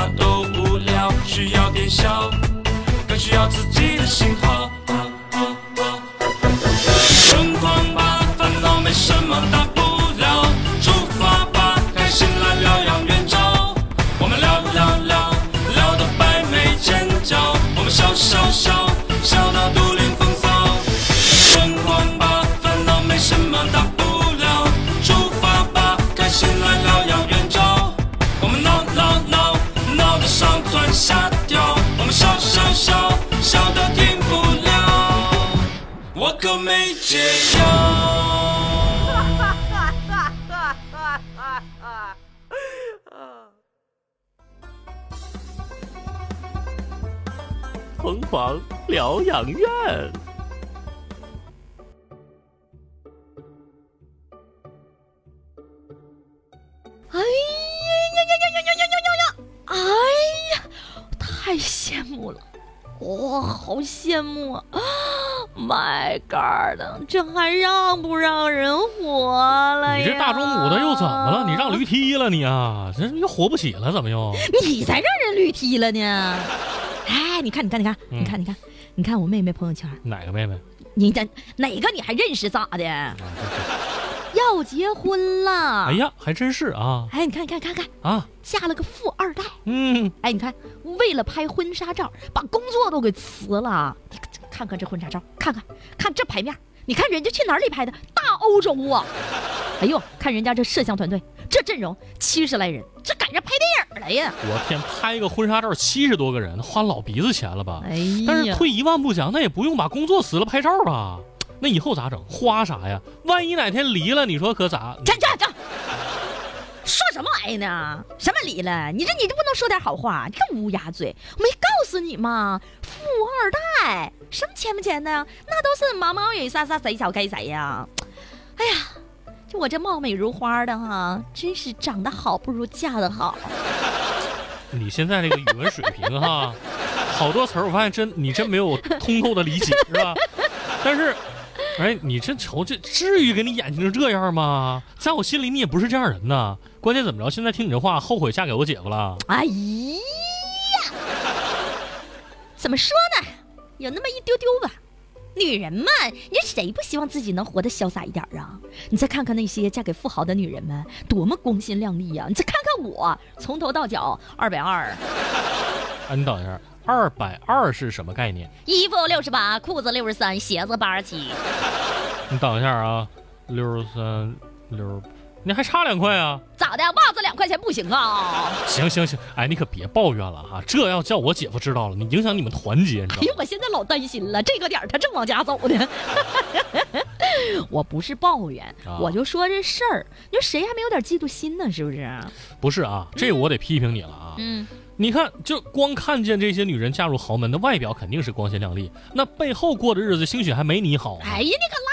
么都无聊，需要点笑，更需要自己的信号。可没解药。疯狂疗养院。哎呀呀呀呀呀呀呀呀呀！哎呀，太羡慕了，哇、好羡慕啊！My God，这还让不让人活了呀？你这大中午的又怎么了？你让驴踢了你啊？这又活不起了，怎么又？你才让人驴踢了呢！哎，你看，你看，你看，嗯你看，你看，你看我妹妹朋友圈，哪个妹妹？你这哪个你还认识咋的？啊，要结婚了！哎，呀，还真是啊哎，你看，看，看看，啊，嫁了个富二代。嗯，哎，你看，为了拍婚纱照，把工作都给辞了。你看看这婚纱照，看看看这牌面，你看人家去哪里拍的？大欧洲啊！哎呦，看人家这摄像团队，这阵容七十来人，这赶上拍电影了呀！我天，拍个婚纱照七十多个人，花老鼻子钱了吧？哎呀，但是退一万步讲，那也不用把工作辞了拍照吧？那以后咋整？花啥呀？万一哪天离了，你说可咋？这这这，说什么玩意呢？什么离了？你这你这不能说点好话，你个乌鸦嘴！没告诉你吗？富二代，什么钱不钱的呀？那都是毛毛雨洒洒谁小该谁呀！哎呀，就我这貌美如花的哈，真是长得好不如嫁得好。你现在这个语文水平哈，好多词儿我发现真你真没有通透的理解是吧？但是，哎，你这瞅这至于给你演成这样吗？在我心里你也不是这样人呐。关键怎么着？现在听你这话，后悔嫁给我姐夫了？哎呀，怎么说呢？有那么一丢丢吧。女人嘛，你谁不希望自己能活得潇洒一点啊？你再看看那些嫁给富豪的女人们，多么光鲜亮丽呀、你再看看我，从头到脚二百二，啊，你等一下，二百二是什么概念？衣服六十八，裤子六十三，鞋子八十七。你等一下啊，六十三六，你还差两块啊？咋的？袜子两块钱不行啊？行行行，哎，你可别抱怨了哈，这要叫我姐夫知道了，你影响你们团结，你知道吗哎呦，？我现在老担心了，这个点儿他正往家走呢。我不是抱怨，啊我就说这事儿，你说谁还没有点嫉妒心呢？是不是？不是啊，这我得批评你了啊。嗯，你看，就光看见这些女人嫁入豪门，的外表肯定是光鲜亮丽，那背后过的日子兴许还没你好呢。哎呀，你可拉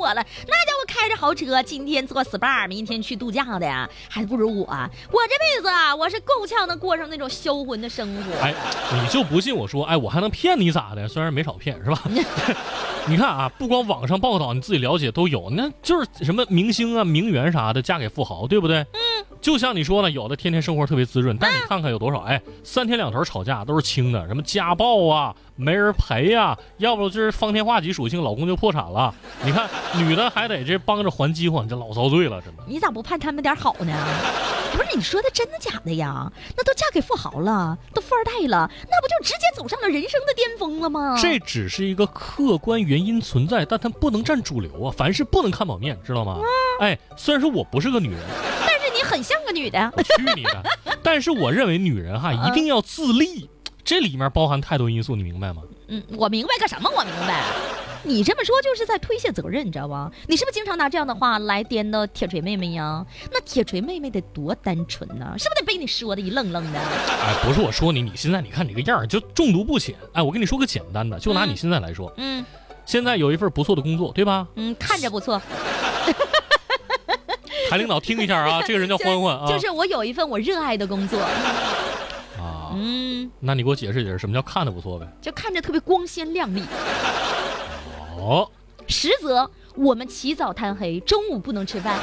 我了。那家伙开着豪车，今天做 SPA，明天去度假的呀，还不如我。我这辈子啊，我是够呛能过上那种销魂的生活。哎，你就不信我说，哎，我还能骗你咋的？虽然没少骗，是吧？你看啊，不光网上报道，你自己了解都有，那就是什么明星啊、名媛啥的嫁给富豪，对不对？嗯，就像你说的，有的天天生活特别滋润，但你看看有多少，哎，三天两头吵架都是轻的，什么家暴啊、没人陪呀、要不就是方天画戟属性，老公就破产了。你看女的还得这帮着还饥荒，你这老遭罪了，真的。你咋不盼他们点好呢？不是你说的真的假的呀？那都嫁给富豪了，都富二代了，那不就直接走上了人生的巅峰了吗？这只是一个客观原因存在，但它不能占主流啊！凡事不能看表面，知道吗？哎，虽然说我不是个女人，很像个女的。我去你的！但是我认为女人哈一定要自立，这里面包含太多因素，你明白吗？嗯，我明白个什么？我明白。你这么说就是在推卸责任，你知道吧？你是不是经常拿这样的话来颠倒铁锤妹妹呀？那铁锤妹妹得多单纯呐、是不是得被你说的一愣愣的？哎，不是我说你，你现在你看你个样儿就中毒不浅。哎，我跟你说个简单的，就拿你现在来说，嗯现在有一份不错的工作，对吧？嗯，看着不错，台领导听一下啊，这个人叫欢欢啊。就是我有一份我热爱的工作，啊，嗯，那你给我解释解释，什么叫看的不错呗？就看着特别光鲜亮丽。哦，实则我们起早贪黑，中午不能吃饭。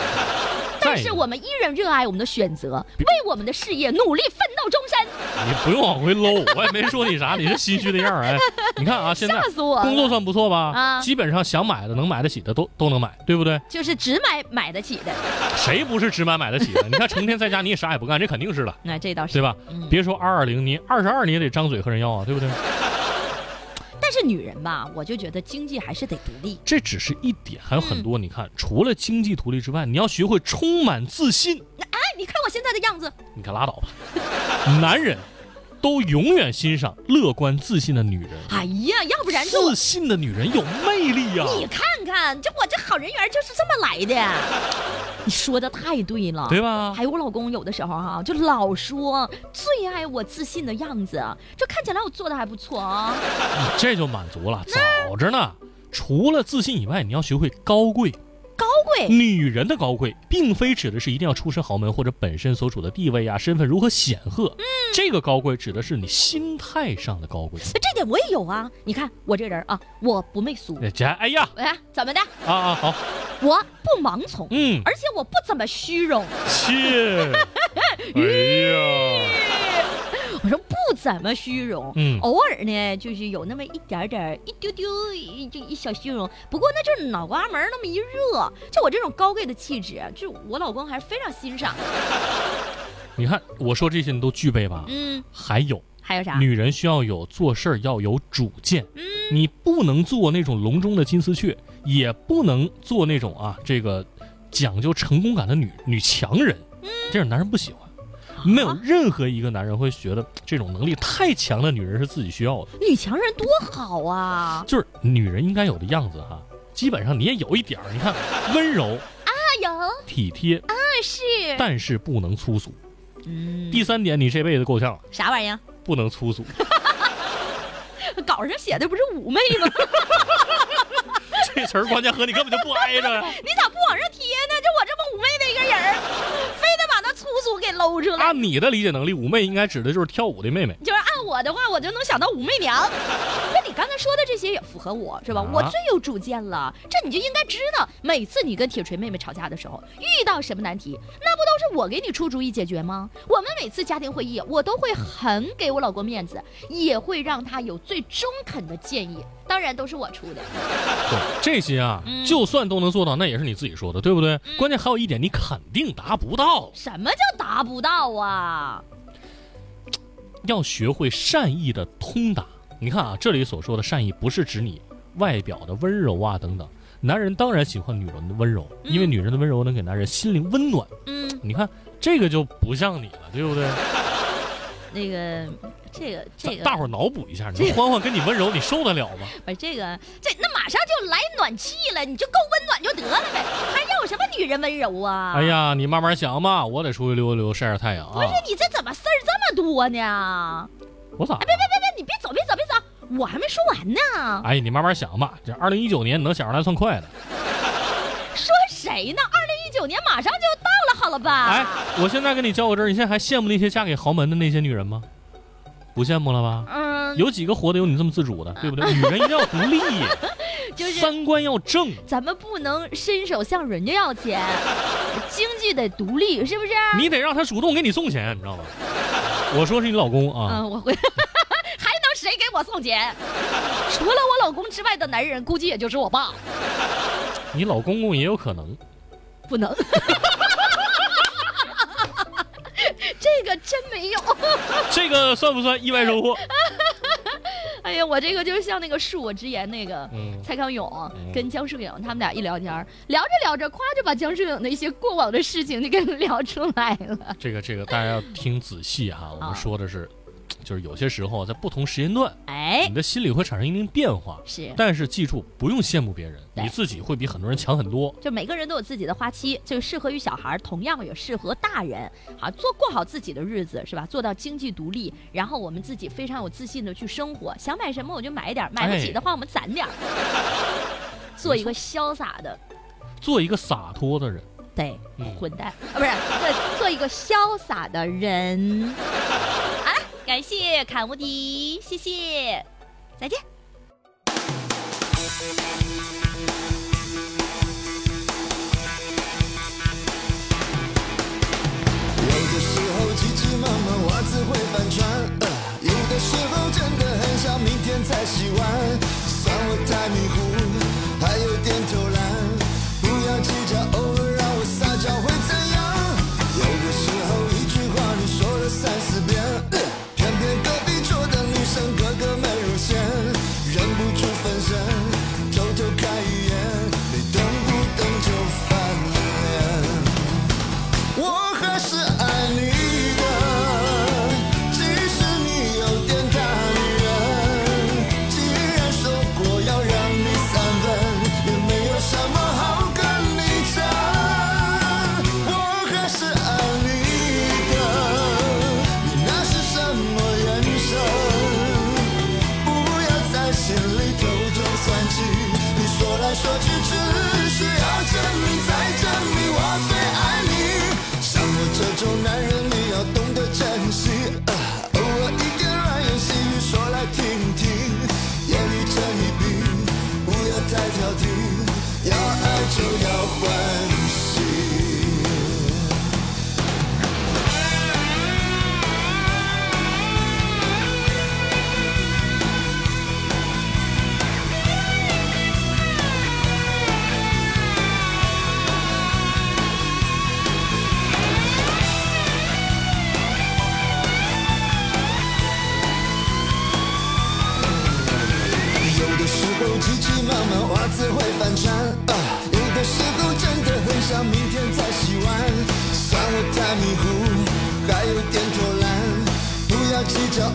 但是我们依然热爱我们的选择，为我们的事业努力奋斗终身。你不用往回搂，我也没说你啥，你是心虚的样儿哎。你看啊，现在吓死我工作算不错吧？啊基本上想买的、能买得起的都都能买，对不对？就是只买买得起的，谁不是只买买得起的？你看成天在家你也啥也不干，这肯定是了，那这倒是对。吧？嗯别说二二零，你二十二你也得张嘴和人要啊，对不对？但是女人吧，我就觉得经济还是得独立。这只是一点，还有很嗯多。你看，除了经济独立之外，你要学会充满自信。哎，你看我现在的样子，你可拉倒吧，男人都永远欣赏乐观自信的女人。哎呀，要不然自信的女人有魅力呀、你看看，这我这好人缘就是这么来的。你说的太对了，对吧？还有我老公有的时候哈、就老说最爱我自信的样子，这看起来我做的还不错啊。你这就满足了，早着呢。除了自信以外，你要学会高贵。女人的高贵，并非指的是一定要出身豪门或者本身所处的地位呀、身份如何显赫。嗯这个高贵指的是你心态上的高贵。这点我也有啊。你看我这人啊，我不媚俗，哎家，哎呀，哎，怎么的？啊啊好，我不盲从，嗯，而且我不怎么虚荣。切，哎呀，我说不怎么虚荣，嗯偶尔呢就是有那么一点点一丢丢一就一小虚荣，不过那就是脑瓜门那么一热，就我这种高贵的气质，就我老公还是非常欣赏。你看我说这些你都具备吧？嗯，还有，还有啥？女人需要有做事儿要有主见，嗯你不能做那种笼中的金丝雀，也不能做那种啊这个讲究成功感的女女强人，这种男人不喜欢。没有任何一个男人会觉得这种能力太强的女人是自己需要的，女强人多好啊！就是女人应该有的样子哈。基本上你也有一点儿，你看温柔、啊，有，体贴，啊是，但是不能粗俗。嗯，第三点，你这辈子够呛，啥玩意儿？不能粗俗。稿上写的不是妩媚吗？这词儿关键和你根本就不挨着。你咋不往上贴呢？就我这么妩媚的一个人儿，粗俗给搂出来。按你的理解能力，妩媚应该指的就是跳舞的妹妹。就是按我的话，我就能想到武媚娘。那你刚才说的这些也符合我，是吧？啊我最有主见了，这你就应该知道。每次你跟铁锤妹妹吵架的时候，遇到什么难题，那是我给你出主意解决吗？我们每次家庭会议，我都会很给我老公面子，也会让他有最中肯的建议，当然都是我出的。对，这些啊，嗯就算都能做到，那也是你自己说的，对不对？关键还有一点，你肯定达不到，什么叫达不到啊？要学会善意的通达。你看啊，这里所说的善意，不是指你外表的温柔啊等等。男人当然喜欢女人的温柔，因为女人的温柔能给男人心灵温暖。嗯，你看这个就不像你了，对不对？那个，这个，这个，大伙儿脑补一下，你说欢欢跟你温柔，你受得了吗？不是这个，这那马上就来暖气了，你就够温暖就得了呗，还要什么女人温柔啊？哎，呀，你慢慢想吧，我得出去溜达溜达，晒晒太阳啊不是。你这怎么事儿这么多呢？我咋？别别别，你别走别走别走，我还没说完呢。哎，你慢慢想吧。这二零一九年你能想出来算快的。说谁呢？二零一九年马上就哎，我现在跟你较个真儿，你现在还羡慕那些嫁给豪门的那些女人吗？不羡慕了吧？嗯，有几个活得有你这么自主的，对不对？女人一定要独立，就是三观要正。咱们不能伸手向人家要钱，经济得独立，是不是？你得让他主动给你送钱，你知道吗？我说是你老公啊，嗯，我会。还能谁给我送钱？除了我老公之外的男人，估计也就是我爸。你老公公也有可能。不能。没有。这个算不算意外收获？哎呀，我这个就是像那个恕我直言那个。嗯，蔡康永嗯跟姜树影他们俩一聊天儿，聊着聊着，夸就把姜树影的一些过往的事情就给聊出来了。这个这个大家要听仔细哈，我啊们说的是，就是有些时候在不同时间段，哎你，的心里会产生一定变化。是，但是记住，不用羡慕别人，你自己会比很多人强很多。就每个人都有自己的花期，这个适合于小孩儿，同样也适合大人。好，做过好自己的日子是吧？做到经济独立，然后我们自己非常有自信的去生活，想买什么我就买一点，买不起的话我们攒点儿，做一个潇洒的。做一个洒脱的人。对，嗯混蛋啊，不是，做做一个潇洒的人。感谢卡无敌谢谢再见。有的时候急急忙忙袜子会反穿有的时候真的很想明天再洗碗。说支持。该有点偷懒不要计较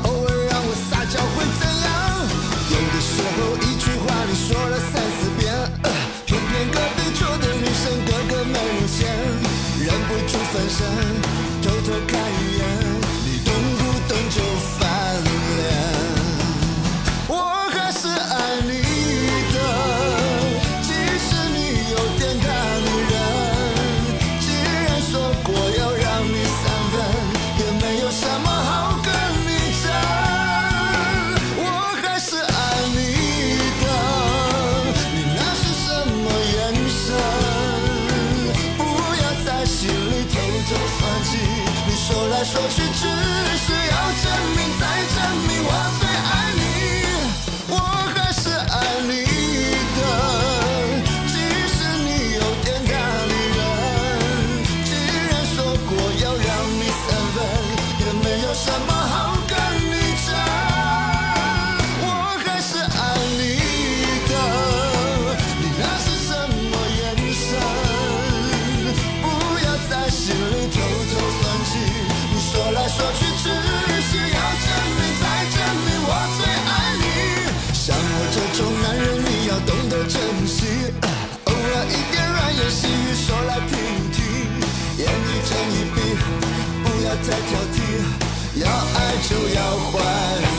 再挑剔，要爱就要还。